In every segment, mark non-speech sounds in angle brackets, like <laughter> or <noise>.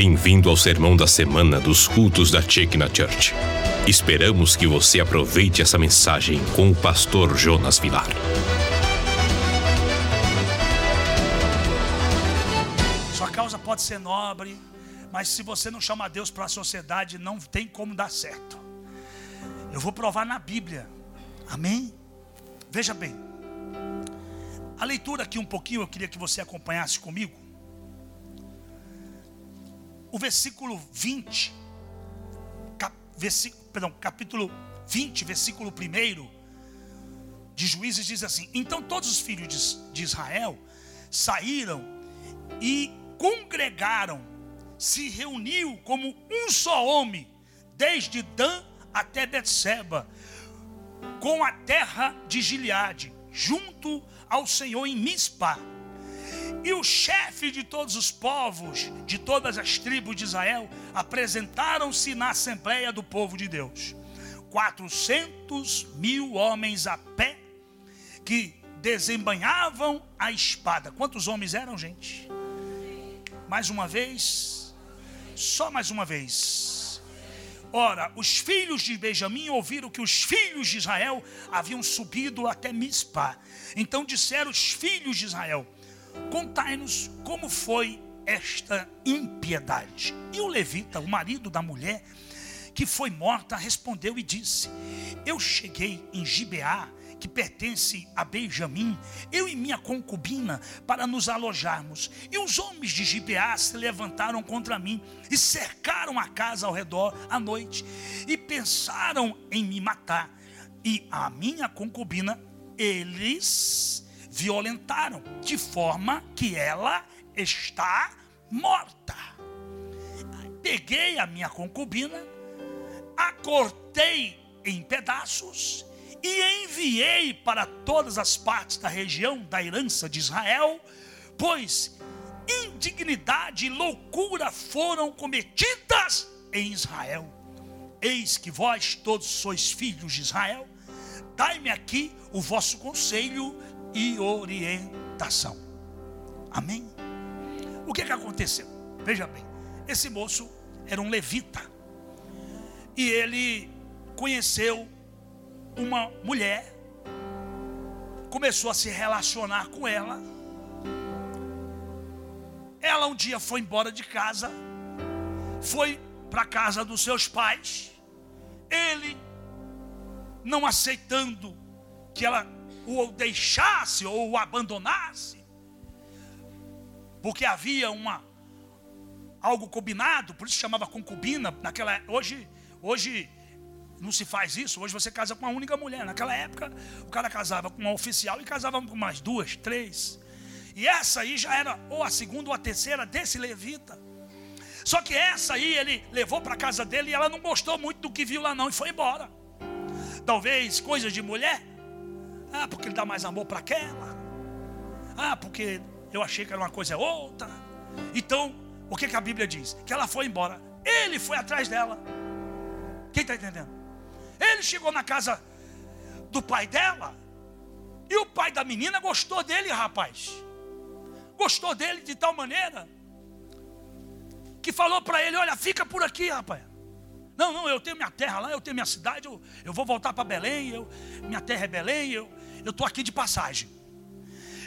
Bem-vindo ao sermão da semana dos cultos da Chekna Church. Esperamos que você aproveite essa mensagem com o pastor Jonas Vilar. Sua causa pode ser nobre, mas se você não chama Deus para a sociedade, não tem como dar certo. Eu vou provar na Bíblia. Amém? Veja bem. A leitura aqui um pouquinho, eu queria que você acompanhasse comigo o versículo 20, cap, versículo, perdão, capítulo 20, versículo 1 de Juízes diz assim: Então todos os filhos de, de Israel saíram e congregaram, se reuniu como um só homem, desde Dan até Betseba, com a terra de Gileade, junto ao Senhor em Mispa e o chefe de todos os povos, de todas as tribos de Israel, apresentaram-se na Assembleia do povo de Deus. 400 mil homens a pé que desembanhavam a espada. Quantos homens eram, gente? Mais uma vez, só mais uma vez. Ora, os filhos de Benjamim ouviram que os filhos de Israel haviam subido até Mispa. Então disseram os filhos de Israel: Contai-nos como foi esta impiedade. E o levita, o marido da mulher que foi morta, respondeu e disse: Eu cheguei em Gibeá, que pertence a Benjamim, eu e minha concubina, para nos alojarmos. E os homens de Gibeá se levantaram contra mim e cercaram a casa ao redor à noite e pensaram em me matar. E a minha concubina, eles violentaram, de forma que ela está morta. Peguei a minha concubina, a cortei em pedaços e enviei para todas as partes da região da herança de Israel, pois indignidade e loucura foram cometidas em Israel. Eis que vós todos sois filhos de Israel, dai-me aqui o vosso conselho e orientação. Amém? O que, que aconteceu? Veja bem, esse moço era um levita e ele conheceu uma mulher, começou a se relacionar com ela. Ela um dia foi embora de casa, foi para casa dos seus pais. Ele, não aceitando que ela o deixasse ou o abandonasse, porque havia uma algo combinado, por isso chamava concubina naquela hoje hoje não se faz isso, hoje você casa com uma única mulher. Naquela época, o cara casava com uma oficial e casava com mais duas, três. E essa aí já era ou a segunda ou a terceira desse levita. Só que essa aí ele levou para casa dele e ela não gostou muito do que viu lá não e foi embora. Talvez coisas de mulher, ah, porque ele dá mais amor para aquela. Ah, porque eu achei que era uma coisa outra. Então, o que, que a Bíblia diz? Que ela foi embora. Ele foi atrás dela. Quem está entendendo? Ele chegou na casa do pai dela. E o pai da menina gostou dele, rapaz. Gostou dele de tal maneira que falou para ele: Olha, fica por aqui, rapaz. Não, não, eu tenho minha terra lá, eu tenho minha cidade, eu, eu vou voltar para Belém, eu, minha terra é Belém, eu, eu estou aqui de passagem.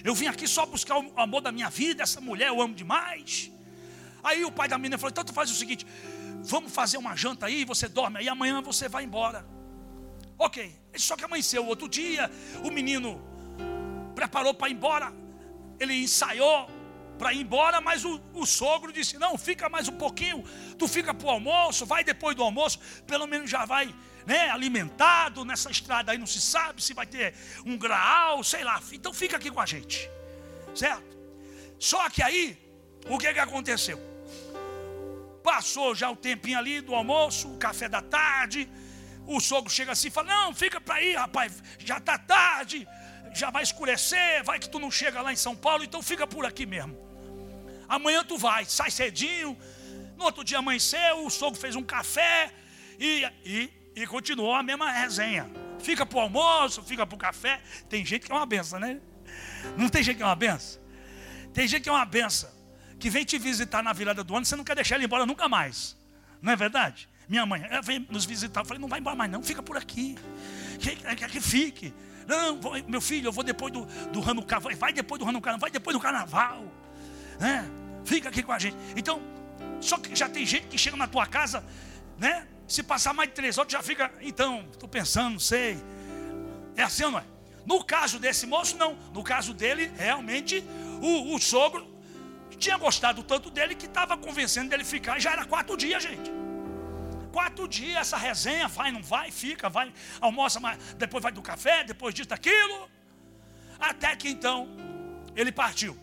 Eu vim aqui só buscar o amor da minha vida, essa mulher eu amo demais. Aí o pai da menina falou: então tu faz o seguinte, vamos fazer uma janta aí, você dorme aí, amanhã você vai embora. Ok, só que amanheceu outro dia, o menino preparou para ir embora, ele ensaiou para ir embora, mas o, o, sogro disse: Não, fica mais um pouquinho, tu fica para o almoço, vai depois do almoço, pelo menos já vai né, alimentado nessa estrada aí, não se sabe se vai ter um graal, sei lá, então fica aqui com a gente, certo? Só que aí, o que, que aconteceu? Passou já o tempinho ali do almoço, o café da tarde, o sogro chega assim e fala: Não, fica para aí, rapaz, já está tarde, já vai escurecer, vai que tu não chega lá em São Paulo, então fica por aqui mesmo. Amanhã tu vai, sai cedinho. No outro dia amanheceu, o sogro fez um café e, e, e continuou a mesma resenha. Fica para o almoço, fica para o café. Tem gente que é uma benção, né? Não tem gente que é uma benção? Tem gente que é uma benção. que vem te visitar na virada do ano, você não quer deixar ele embora nunca mais. Não é verdade? Minha mãe, ela vem nos visitar. Eu falei, não vai embora mais, não, fica por aqui. Quer que, que fique. Não, meu filho, eu vou depois do, do Hanukkah. Vai depois do Hanukkah, vai depois do carnaval. Né? Fica aqui com a gente. Então, só que já tem gente que chega na tua casa, né? Se passar mais de três horas, já fica. Então, estou pensando, não sei. É assim ou não é? No caso desse moço, não. No caso dele, realmente, o, o sogro tinha gostado tanto dele que estava convencendo dele ficar. E já era quatro dias, gente. Quatro dias essa resenha, vai, não vai, fica, vai, almoça, mas depois vai do café, depois disso, daquilo. Até que então ele partiu.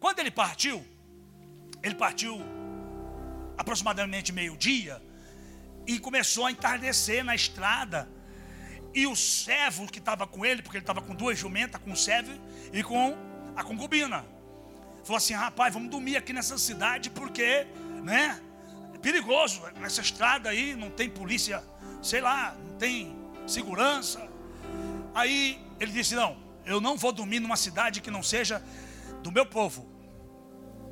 Quando ele partiu, ele partiu aproximadamente meio-dia e começou a entardecer na estrada. E o servo que estava com ele, porque ele estava com duas jumentas, com o servo e com a concubina, falou assim: rapaz, vamos dormir aqui nessa cidade porque, né? perigoso. Nessa estrada aí não tem polícia, sei lá, não tem segurança. Aí ele disse: Não, eu não vou dormir numa cidade que não seja do meu povo,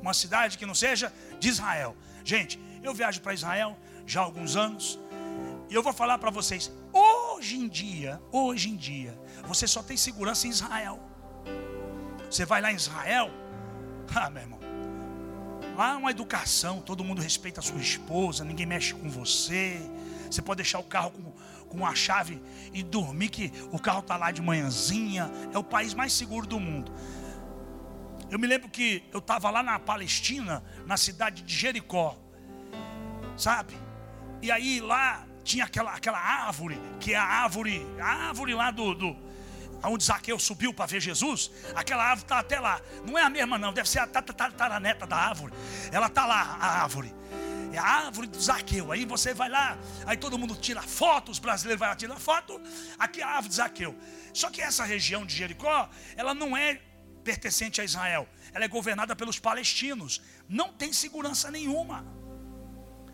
uma cidade que não seja de Israel. Gente, eu viajo para Israel já há alguns anos e eu vou falar para vocês: hoje em dia, hoje em dia, você só tem segurança em Israel. Você vai lá em Israel, ah, meu irmão. Lá é uma educação, todo mundo respeita a sua esposa, ninguém mexe com você. Você pode deixar o carro com, com a chave e dormir que o carro está lá de manhãzinha. É o país mais seguro do mundo. Eu me lembro que eu estava lá na Palestina, na cidade de Jericó, sabe? E aí lá tinha aquela, aquela árvore, que é a árvore, a árvore lá do, do onde Zaqueu subiu para ver Jesus, aquela árvore está até lá. Não é a mesma, não, deve ser a tataraneta da árvore. Ela está lá, a árvore. É a árvore do Zaqueu. Aí você vai lá, aí todo mundo tira foto, os brasileiros vão lá tirar foto. Aqui é a árvore de Zaqueu. Só que essa região de Jericó, ela não é pertencente a Israel. Ela é governada pelos palestinos. Não tem segurança nenhuma.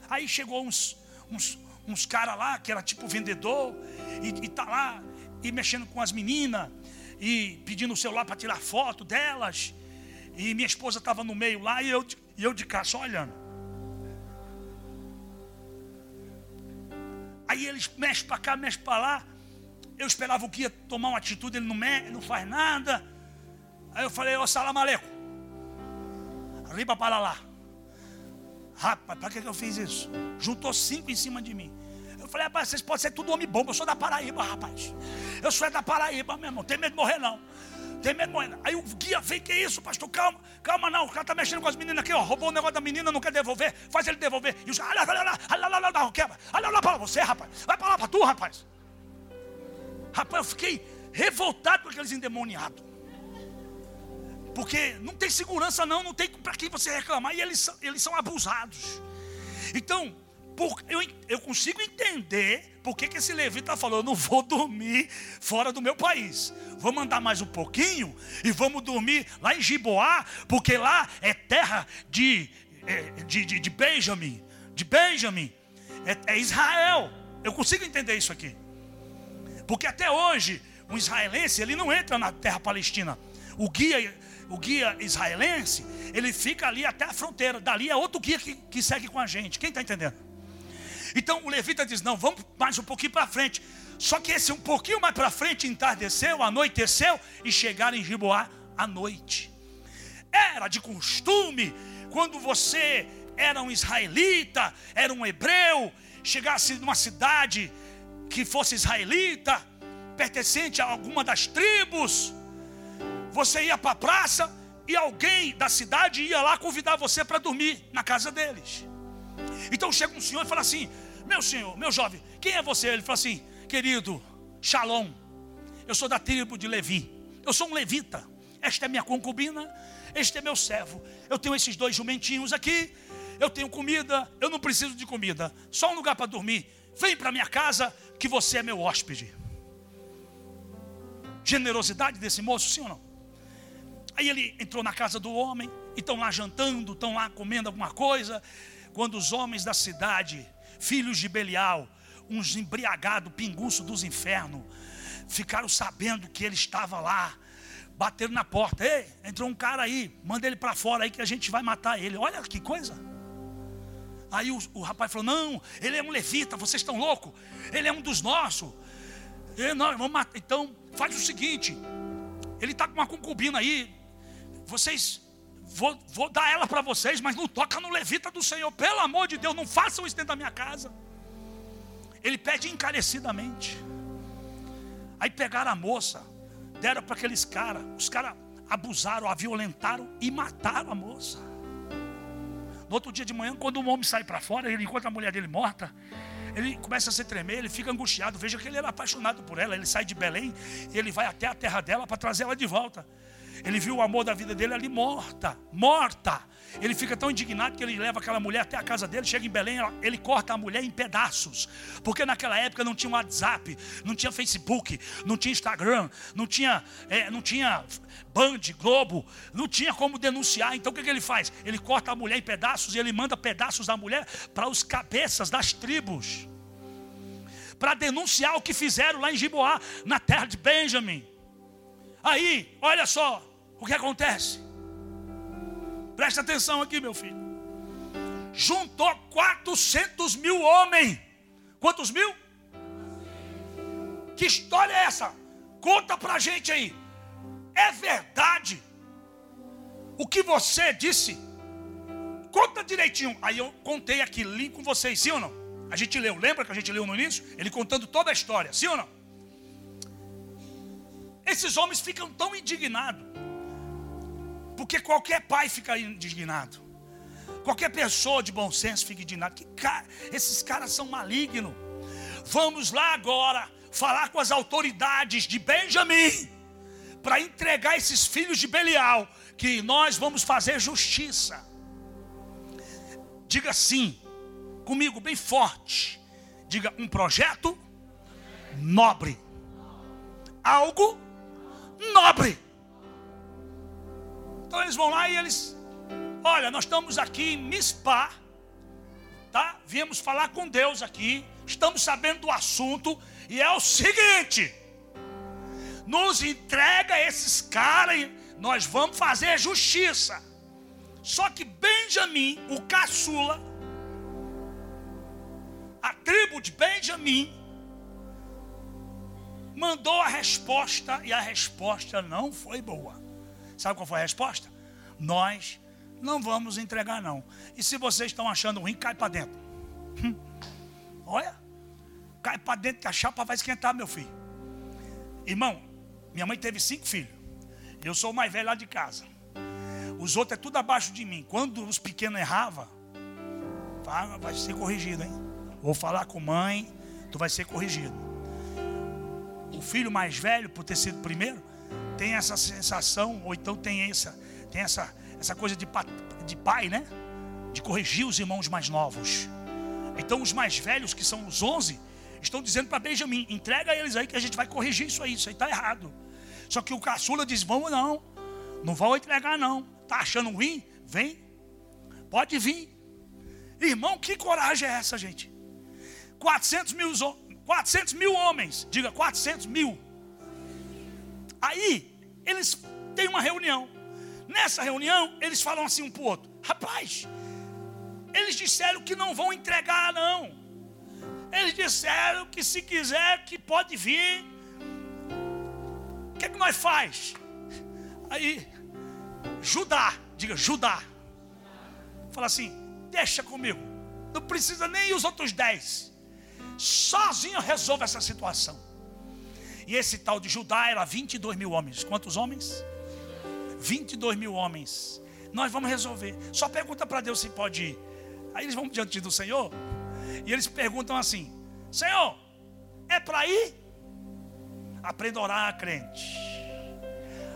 Aí chegou uns, uns, uns caras lá, que era tipo vendedor, e, está lá e mexendo com as meninas, e pedindo o celular para tirar foto delas. E minha esposa estava no meio lá e eu, e eu de cá só olhando. Aí eles mexem para cá, mexem para lá. Eu esperava que ia tomar uma atitude, ele não, mexe, não faz nada. Aí eu falei, ô salam aleikum. Riba para lá. Rapaz, para que, que eu fiz isso? Juntou cinco em cima de mim. Eu falei, rapaz, vocês podem ser tudo homem bom, eu sou da Paraíba, rapaz. Eu sou é da Paraíba, meu irmão. Tem medo de morrer, não. Tem medo de morrer. Não. Aí o guia vem, que isso, pastor? Calma, calma, não. O cara tá mexendo com as meninas aqui, ó. Roubou o negócio da menina, não quer devolver. Faz ele devolver. E os olha lá, olha lá, olha lá, quebra. Olha lá para você, rapaz. Vai para lá para tu, rapaz. Rapaz, eu fiquei revoltado com aqueles endemoniados. Porque não tem segurança, não, não tem para quem você reclamar. E eles, eles são abusados. Então, por, eu, eu consigo entender por que, que esse levita falou: eu não vou dormir fora do meu país. Vamos andar mais um pouquinho e vamos dormir lá em Giboá, porque lá é terra de, é, de, de, de Benjamin. De Benjamin. É, é Israel. Eu consigo entender isso aqui. Porque até hoje, um israelense, ele não entra na terra palestina. O guia, o guia israelense, ele fica ali até a fronteira. Dali é outro guia que, que segue com a gente. Quem está entendendo? Então o levita diz: Não, vamos mais um pouquinho para frente. Só que esse um pouquinho mais para frente entardeceu, anoiteceu e chegaram em Giboá à noite. Era de costume, quando você era um israelita, era um hebreu, chegasse numa cidade que fosse israelita, pertencente a alguma das tribos, você ia para a praça e alguém da cidade ia lá convidar você para dormir na casa deles. Então chega um senhor e fala assim: Meu senhor, meu jovem, quem é você? Ele fala assim: Querido, Shalom, eu sou da tribo de Levi, eu sou um levita. Esta é minha concubina, este é meu servo. Eu tenho esses dois jumentinhos aqui, eu tenho comida, eu não preciso de comida, só um lugar para dormir. Vem para minha casa, que você é meu hóspede. Generosidade desse moço, sim ou não? Aí ele entrou na casa do homem, e estão lá jantando, estão lá comendo alguma coisa quando os homens da cidade, filhos de Belial, uns embriagados, pinguço dos infernos, ficaram sabendo que ele estava lá bateram na porta. Ei, entrou um cara aí, manda ele para fora aí que a gente vai matar ele. Olha que coisa. Aí o, o rapaz falou: Não, ele é um levita, vocês estão loucos? Ele é um dos nossos. E nós vamos matar. Então, faz o seguinte: ele está com uma concubina aí. Vocês, vou, vou dar ela para vocês, mas não toca no levita do Senhor. Pelo amor de Deus, não façam isso dentro da minha casa. Ele pede encarecidamente. Aí pegaram a moça, deram para aqueles caras. Os caras abusaram, a violentaram e mataram a moça. No outro dia de manhã, quando o homem sai para fora, ele encontra a mulher dele morta. Ele começa a se tremer, ele fica angustiado. Veja que ele era apaixonado por ela. Ele sai de Belém e ele vai até a terra dela para trazer ela de volta. Ele viu o amor da vida dele ali morta, morta. Ele fica tão indignado que ele leva aquela mulher até a casa dele, chega em Belém, ele corta a mulher em pedaços. Porque naquela época não tinha WhatsApp, não tinha Facebook, não tinha Instagram, não tinha, é, não tinha Band, Globo, não tinha como denunciar. Então o que, que ele faz? Ele corta a mulher em pedaços e ele manda pedaços da mulher para os cabeças das tribos. Para denunciar o que fizeram lá em Giboá, na terra de Benjamin. Aí, olha só o que acontece. Presta atenção aqui, meu filho. Juntou 400 mil homens. Quantos mil? Que história é essa? Conta pra gente aí. É verdade o que você disse? Conta direitinho. Aí eu contei aqui, li com vocês, sim ou não? A gente leu, lembra que a gente leu no início? Ele contando toda a história, sim ou não? Esses homens ficam tão indignados. Porque qualquer pai fica indignado. Qualquer pessoa de bom senso fica indignado. Que cara, esses caras são malignos. Vamos lá agora falar com as autoridades de Benjamim para entregar esses filhos de Belial, que nós vamos fazer justiça. Diga sim, comigo bem forte. Diga um projeto nobre. Algo nobre. Então eles vão lá e eles, olha, nós estamos aqui em Mispá, tá? Viemos falar com Deus aqui, estamos sabendo do assunto e é o seguinte: nos entrega esses caras e nós vamos fazer justiça. Só que Benjamim, o caçula, a tribo de Benjamim, mandou a resposta e a resposta não foi boa. Sabe qual foi a resposta? Nós não vamos entregar, não. E se vocês estão achando ruim, cai para dentro. Hum. Olha, cai para dentro que a chapa vai esquentar, meu filho. Irmão, minha mãe teve cinco filhos. Eu sou o mais velho lá de casa. Os outros é tudo abaixo de mim. Quando os pequenos erravam, vai ser corrigido, hein? Vou falar com mãe, tu vai ser corrigido o filho mais velho, por ter sido primeiro, tem essa sensação, ou então tem essa, tem essa, essa coisa de, de pai, né? De corrigir os irmãos mais novos. Então os mais velhos, que são os onze, estão dizendo para Benjamin: entrega eles aí que a gente vai corrigir isso aí, isso aí está errado. Só que o caçula diz: vamos não, não vão entregar não. Está achando ruim? Vem, pode vir. Irmão, que coragem é essa, gente? 400 mil 400 mil homens, diga 400 mil. Aí, eles têm uma reunião. Nessa reunião, eles falam assim um para o outro: Rapaz, eles disseram que não vão entregar, não. Eles disseram que se quiser, que pode vir. O que é que nós faz? Aí, Judá, diga Judá. Fala assim: Deixa comigo. Não precisa nem os outros dez sozinho resolve essa situação. E esse tal de Judá era 22 mil homens. Quantos homens? 22 mil homens. Nós vamos resolver. Só pergunta para Deus se pode ir. Aí eles vão diante do Senhor. E eles perguntam assim: Senhor, é para ir? Aprenda a orar, crente.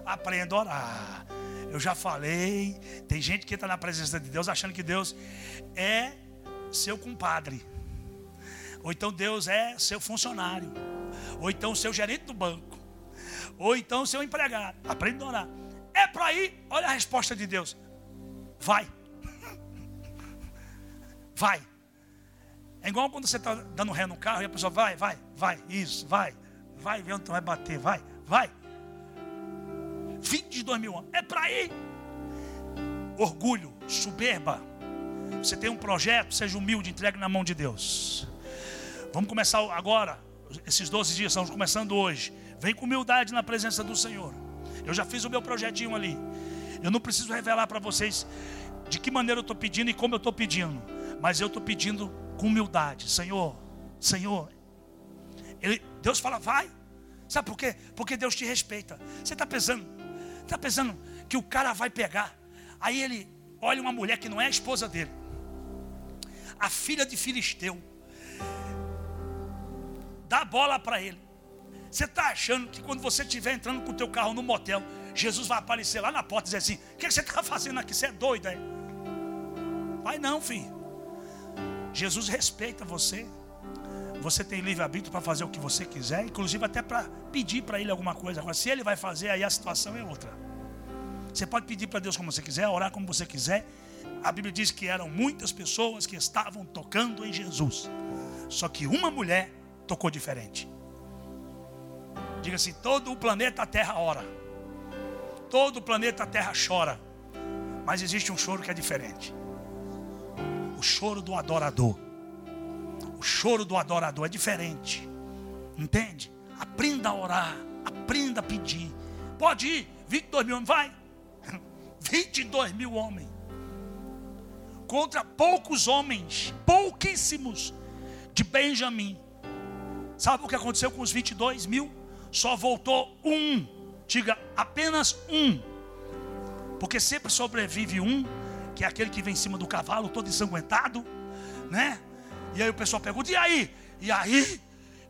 Aprenda a orar. Eu já falei. Tem gente que está na presença de Deus achando que Deus é seu compadre. Ou então Deus é seu funcionário. Ou então seu gerente do banco. Ou então seu empregado. Aprenda a orar. É para ir, olha a resposta de Deus. Vai. <laughs> Vai. É igual quando você está dando ré no carro e a pessoa vai, vai, vai, isso, vai, vai, ver onde vai bater, vai, vai. 22 mil homens. É para ir. Orgulho, soberba. Você tem um projeto, seja humilde, entregue na mão de Deus. Vamos começar agora. Esses 12 dias estamos começando hoje. Vem com humildade na presença do Senhor. Eu já fiz o meu projetinho ali. Eu não preciso revelar para vocês de que maneira eu estou pedindo e como eu estou pedindo. Mas eu estou pedindo com humildade. Senhor, Senhor. Ele, Deus fala, vai. Sabe por quê? Porque Deus te respeita. Você está pensando, está pensando que o cara vai pegar. Aí ele olha uma mulher que não é a esposa dele. A filha de Filisteu. Dá bola para ele. Você está achando que quando você estiver entrando com o teu carro no motel, Jesus vai aparecer lá na porta e dizer assim: O que você está <laughs> fazendo aqui? Você é doido aí? Vai não, filho. Jesus respeita você. Você tem livre-arbítrio para fazer o que você quiser, inclusive até para pedir para Ele alguma coisa. Agora, se Ele vai fazer, aí a situação é outra. Você pode pedir para Deus como você quiser, orar como você quiser. A Bíblia diz que eram muitas pessoas que estavam tocando em Jesus. Só que uma mulher tocou diferente. Diga assim: todo o planeta Terra ora. Todo o planeta Terra chora. Mas existe um choro que é diferente. O choro do adorador. O choro do adorador é diferente. Entende? Aprenda a orar. Aprenda a pedir. Pode ir. 22 mil homens, vai. <laughs> 22 mil homens. Contra poucos homens, pouquíssimos, de Benjamim. Sabe o que aconteceu com os 22 mil? Só voltou um. Diga apenas um. Porque sempre sobrevive um, que é aquele que vem em cima do cavalo, todo ensanguentado, né? E aí o pessoal pergunta: e aí? E aí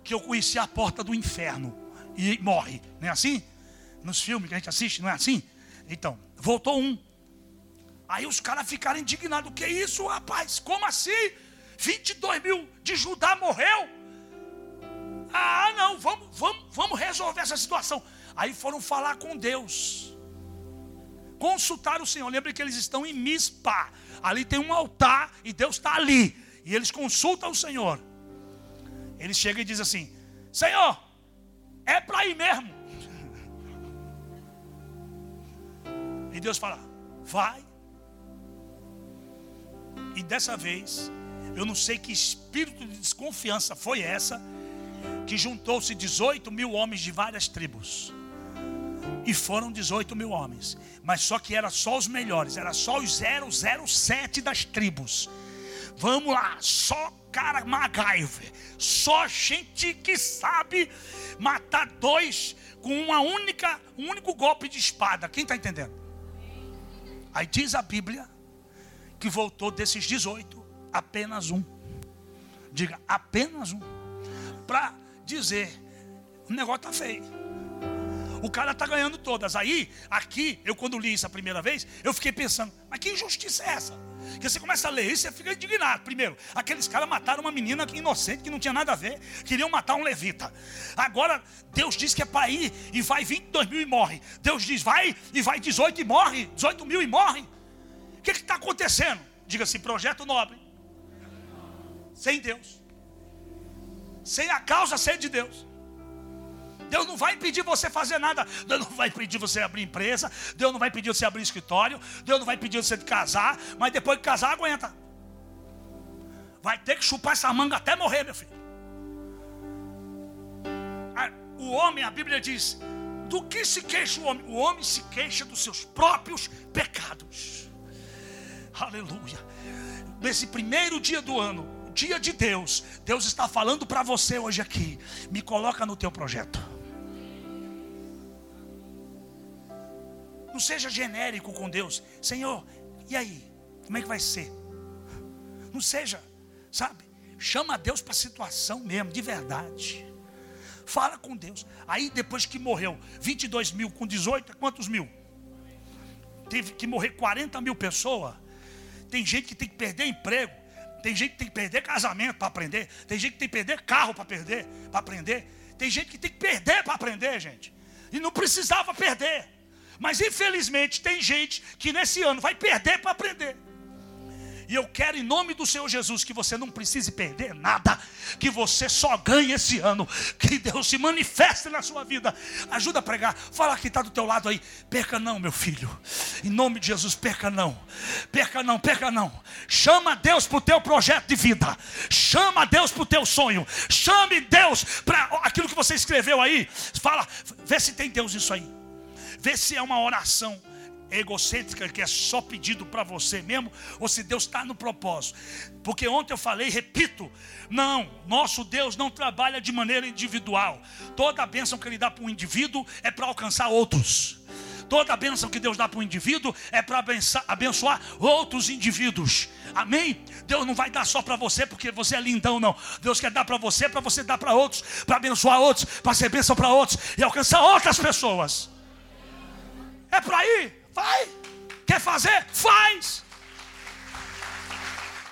que eu conheci a porta do inferno e morre, não é assim? Nos filmes que a gente assiste, não é assim? Então, voltou um. Aí os caras ficaram indignados: que isso, rapaz? Como assim? 22 mil de Judá morreu? Ah, não, vamos, vamos, vamos resolver essa situação. Aí foram falar com Deus. Consultar o Senhor. Lembre que eles estão em Mispa. Ali tem um altar e Deus está ali. E eles consultam o Senhor. Ele chega e diz assim: Senhor, é para ir mesmo. <laughs> E Deus fala: Vai. E dessa vez, eu não sei que espírito de desconfiança foi essa, que juntou-se 18 mil homens de várias tribos. E foram 18 mil homens. Mas só que era só os melhores, era só os 007 das tribos. Vamos lá, só cara MacGyver, só gente que sabe matar dois com uma única, um único golpe de espada. Quem está entendendo? Aí diz a Bíblia que voltou desses 18, apenas um. Diga, apenas um. Para dizer, o negócio está feio. O cara está ganhando todas. Aí, aqui, eu quando li isso a primeira vez, eu fiquei pensando, mas que injustiça é essa? Que você começa a ler isso e fica indignado. Primeiro, aqueles caras mataram uma menina inocente, que não tinha nada a ver, queriam matar um levita. Agora, Deus diz que é para ir e vai 22 mil e morre. Deus diz, vai e vai 18 e morre, 18 mil e morre. O que está acontecendo? Diga-se, projeto nobre. Sem Deus. Sem a causa ser de Deus. Deus não vai impedir você fazer nada. Deus não vai impedir você abrir empresa. Deus não vai impedir você abrir escritório. Deus não vai impedir você de casar. Mas depois de casar, aguenta. Vai ter que chupar essa manga até morrer, meu filho. O homem, a Bíblia diz: do que se queixa o homem? O homem se queixa dos seus próprios pecados. Aleluia. Nesse primeiro dia do ano, dia de Deus, Deus está falando para você hoje aqui. Me coloca no teu projeto. Não seja genérico com Deus. Senhor, e aí? Como é que vai ser? Não seja, sabe? Chama Deus para a situação mesmo, de verdade. Fala com Deus. Aí depois que morreu 22 mil com 18, quantos mil? Teve que morrer 40 mil pessoas. Tem gente que tem que perder emprego. Tem gente que tem que perder casamento para aprender. Tem gente que tem que perder carro para perder, para aprender. Tem gente que tem que perder para aprender, gente. E não precisava perder. Mas infelizmente tem gente que nesse ano vai perder para aprender. E eu quero, em nome do Senhor Jesus, que você não precise perder nada, que você só ganhe esse ano, que Deus se manifeste na sua vida. Ajuda a pregar, fala que está do teu lado aí. Perca não, meu filho, em nome de Jesus, perca não, perca não, perca não. Chama Deus para o teu projeto de vida, chama Deus para o teu sonho, chame Deus para aquilo que você escreveu aí. Fala, vê se tem Deus isso aí, vê se é uma oração egocêntrica que é só pedido para você mesmo, ou se Deus está no propósito. Porque ontem eu falei, repito, não, nosso Deus não trabalha de maneira individual. Toda a bênção que Ele dá para um indivíduo é para alcançar outros. Toda a bênção que Deus dá para um indivíduo é para abençoar outros indivíduos. Amém? Deus não vai dar só para você porque você é lindão, não. Deus quer dar para você, para você dar para outros, para abençoar outros, para ser bênção para outros e alcançar outras pessoas. É para ir. Vai. Quer fazer? Faz.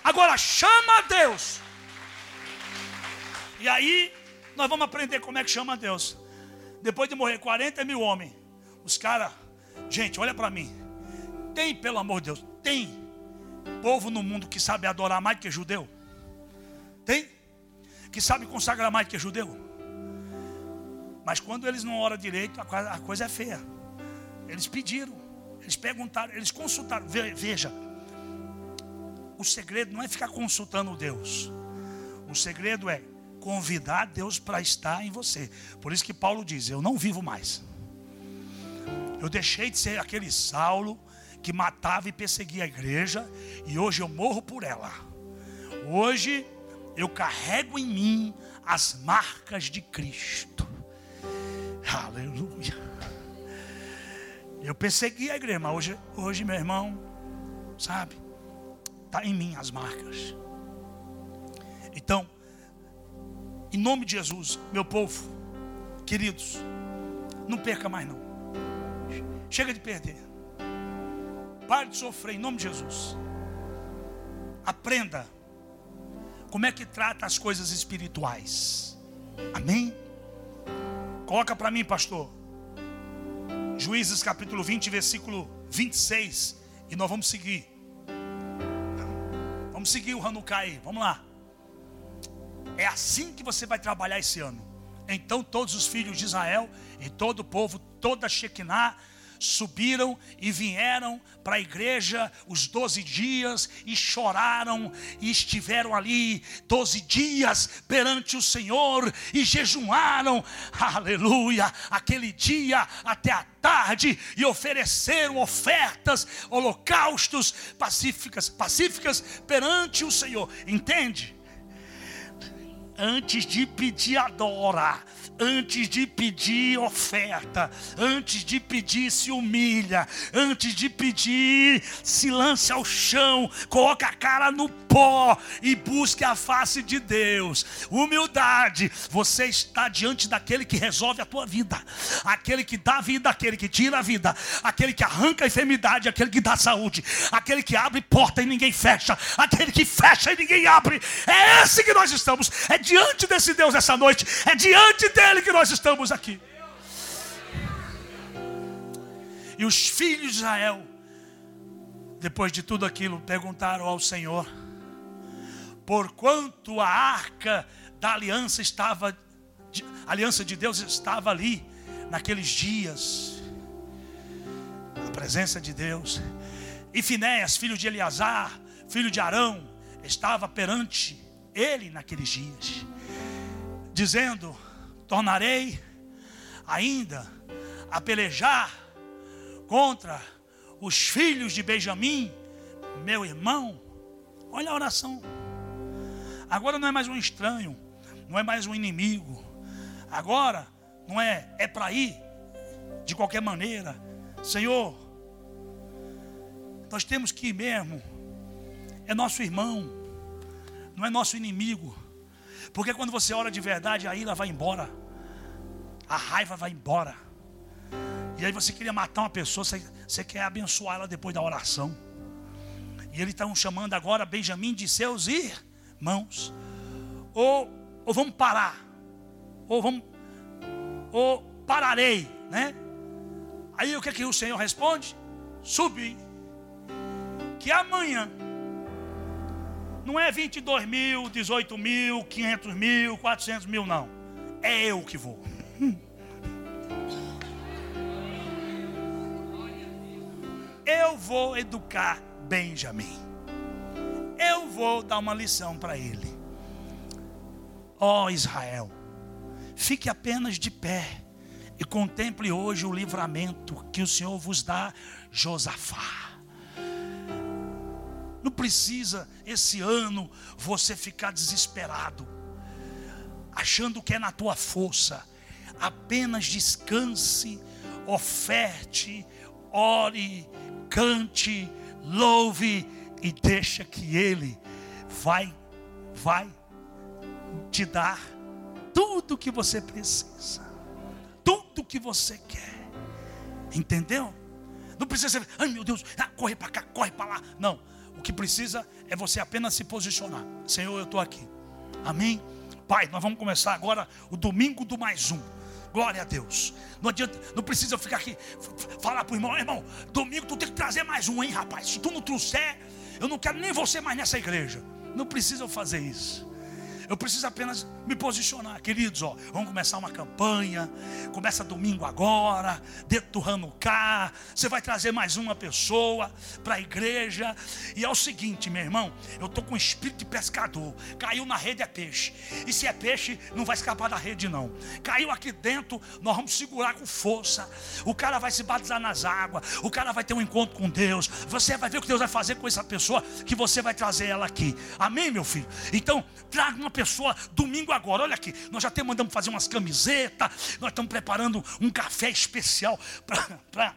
Agora chama a Deus. E aí nós vamos aprender como é que chama a Deus. Depois de morrer 40 mil homens, os caras, gente, olha para mim. Tem, pelo amor de Deus, tem povo no mundo que sabe adorar mais que judeu? Tem? Que sabe consagrar mais que judeu? Mas quando eles não oram direito, a coisa é feia. Eles pediram. Eles perguntaram, eles consultaram. Veja, o segredo não é ficar consultando Deus. O segredo é convidar Deus para estar em você. Por isso que Paulo diz: Eu não vivo mais. Eu deixei de ser aquele Saulo que matava e perseguia a igreja, e hoje eu morro por ela. Hoje eu carrego em mim as marcas de Cristo. Aleluia. Eu persegui a igreja, mas hoje, hoje meu irmão, sabe, está em mim as marcas. Então, em nome de Jesus, meu povo, queridos, não perca mais não. Chega de perder. Pare de sofrer em nome de Jesus. Aprenda como é que trata as coisas espirituais. Amém? Coloca para mim, pastor. Juízes capítulo 20, versículo 26. E nós vamos seguir. Vamos seguir o Hanukkah aí. Vamos lá. É assim que você vai trabalhar esse ano. Então todos os filhos de Israel e todo o povo, toda Shekinah, subiram e vieram para a igreja os doze dias e choraram e estiveram ali doze dias perante o Senhor e jejuaram, aleluia, aquele dia até a tarde e ofereceram ofertas, holocaustos pacíficas, pacíficas perante o Senhor. Entende? Antes de pedir adora antes de pedir oferta, antes de pedir se humilha, antes de pedir se lance ao chão, coloca a cara no pó e busque a face de Deus. Humildade, você está diante daquele que resolve a tua vida, aquele que dá vida, aquele que tira a vida, aquele que arranca a enfermidade, aquele que dá saúde, aquele que abre porta e ninguém fecha, aquele que fecha e ninguém abre. É esse que nós estamos, é diante desse Deus essa noite, é diante dele que nós estamos aqui. E os filhos de Israel, depois de tudo aquilo, perguntaram ao Senhor: porquanto a arca da aliança estava, a aliança de Deus estava ali, naqueles dias, a presença de Deus, e Finéas, filho de Eleazar, filho de Arão, estava perante ele naqueles dias, dizendo: tornarei ainda a pelejar contra os filhos de Benjamim, meu irmão. Olha a oração. Agora não é mais um estranho, não é mais um inimigo. Agora não é é para ir de qualquer maneira. Senhor, nós temos que ir mesmo. É nosso irmão, não é nosso inimigo. Porque quando você ora de verdade, a ira vai embora, a raiva vai embora. E aí você queria matar uma pessoa, você, você quer abençoar ela depois da oração. E ele está chamando agora Benjamim de seus irmãos. Ou, ou vamos parar, ou vamos, ou pararei, né? Aí o que, é que o Senhor responde? Subi, que amanhã Não é 22 mil, 18 mil, 500 mil, 400 mil, não. É eu que vou. Eu vou educar Benjamin. Eu vou dar uma lição para ele. Ó oh, Israel, fique apenas de pé e contemple hoje o livramento que o Senhor vos dá, Josafá. Não precisa esse ano você ficar desesperado, achando que é na tua força. Apenas descanse, oferte, ore, cante, louve e deixa que Ele vai, vai te dar tudo que você precisa tudo que você quer. Entendeu? Não precisa ser, ai meu Deus, ah, corre para cá, corre para lá. Não. O que precisa é você apenas se posicionar. Senhor, eu estou aqui. Amém? Pai, nós vamos começar agora o domingo do mais um. Glória a Deus. Não adianta, não precisa ficar aqui, falar para o irmão, irmão, domingo tu tem que trazer mais um, hein, rapaz? Se tu não trouxer, eu não quero nem você mais nessa igreja. Não precisa fazer isso. Eu preciso apenas me posicionar, queridos. Ó, vamos começar uma campanha. Começa domingo agora, dentro do Hanukkah. Você vai trazer mais uma pessoa para a igreja. E é o seguinte, meu irmão, eu estou com espírito de pescador. Caiu na rede é peixe. E se é peixe, não vai escapar da rede, não. Caiu aqui dentro, nós vamos segurar com força. O cara vai se batizar nas águas. O cara vai ter um encontro com Deus. Você vai ver o que Deus vai fazer com essa pessoa que você vai trazer ela aqui. Amém, meu filho? Então, traga uma pessoa domingo agora. Olha aqui, nós já até mandamos fazer umas camisetas, nós estamos preparando um café especial para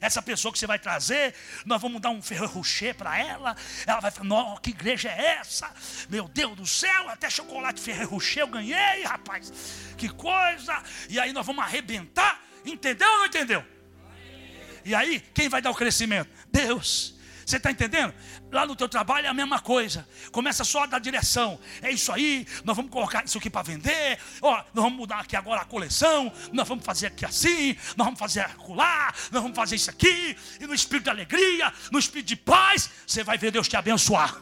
essa pessoa que você vai trazer, nós vamos dar um ferro rocher para ela. Ela vai falar: que igreja é essa? Meu Deus do céu, até chocolate ferro rocher eu ganhei, rapaz. Que coisa! E aí nós vamos arrebentar. Entendeu ou não entendeu? E aí, quem vai dar o crescimento? Deus. Você está entendendo? Lá no teu trabalho é a mesma coisa. Começa só a dar direção. É isso aí, nós vamos colocar isso aqui para vender. Ó, nós vamos mudar aqui agora a coleção. Nós vamos fazer aqui assim. Nós vamos fazer acolá. Nós vamos fazer isso aqui. E no espírito de alegria, no espírito de paz, você vai ver Deus te abençoar.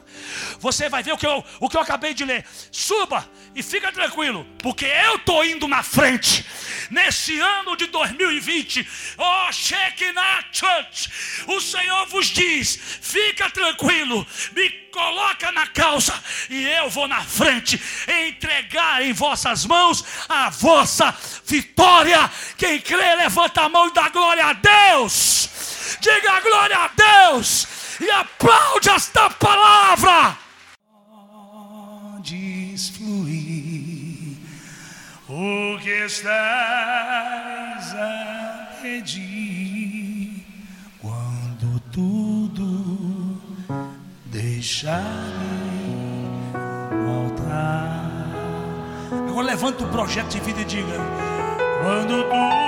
Você vai ver o que eu, o que eu acabei de ler. Suba e fica tranquilo, porque eu estou indo na frente. Nesse ano de 2020, ó, oh, Shekinah Church, o Senhor vos diz fica tranquilo, me coloca na causa e eu vou na frente entregar em vossas mãos a vossa vitória. Quem crê, levanta a mão e dá glória a Deus. Diga glória a Deus e aplaude esta palavra. Podes fluir o que estás a pedir deixarei voltar. Agora levanta o projeto de vida e diga: Quando tudo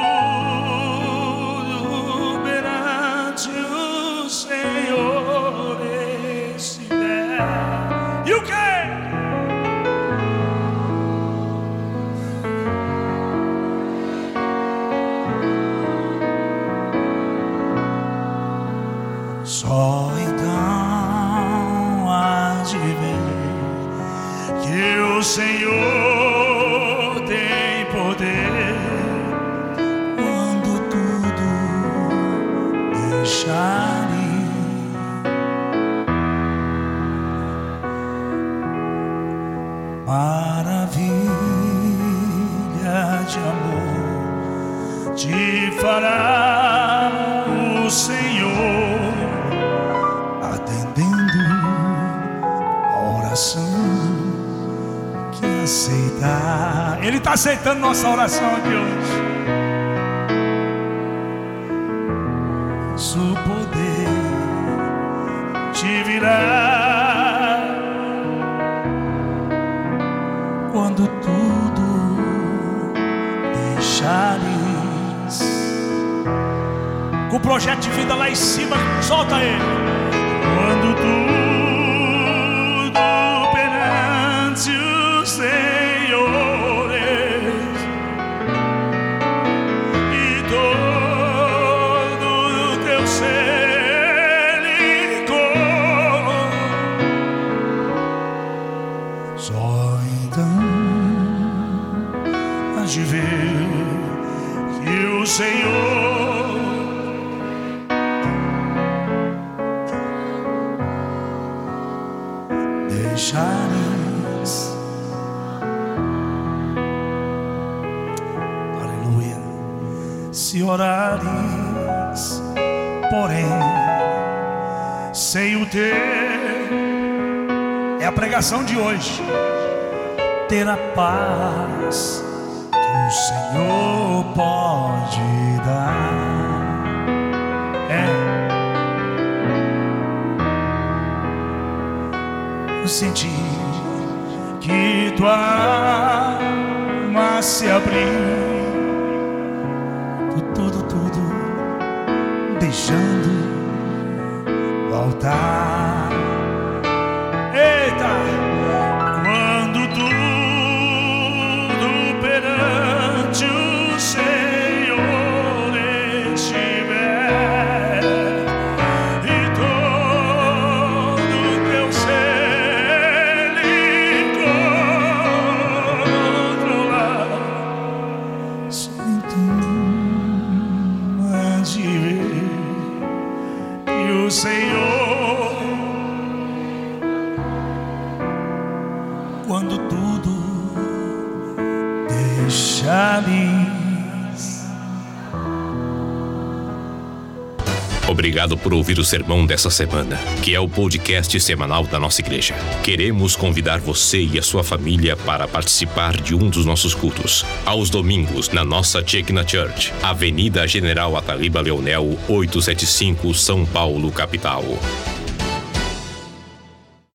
Maravilha de amor te fará o Senhor atendendo a oração aceitar. Ele está aceitando nossa oração de hoje. Su poder te virá projeto de vida lá em cima, solta ele. Quando tudo Só então hás de ver que o Senhor Porém, sem o ter, é a pregação de hoje. Ter a paz que o Senhor pode dar. É. Eu senti que tua alma se abriu. Por ouvir o sermão dessa semana, que é o podcast semanal da nossa igreja. Queremos convidar você e a sua família para participar de um dos nossos cultos, aos domingos, na nossa Chekna Church, Avenida General Ataliba Leonel, 875, São Paulo, capital.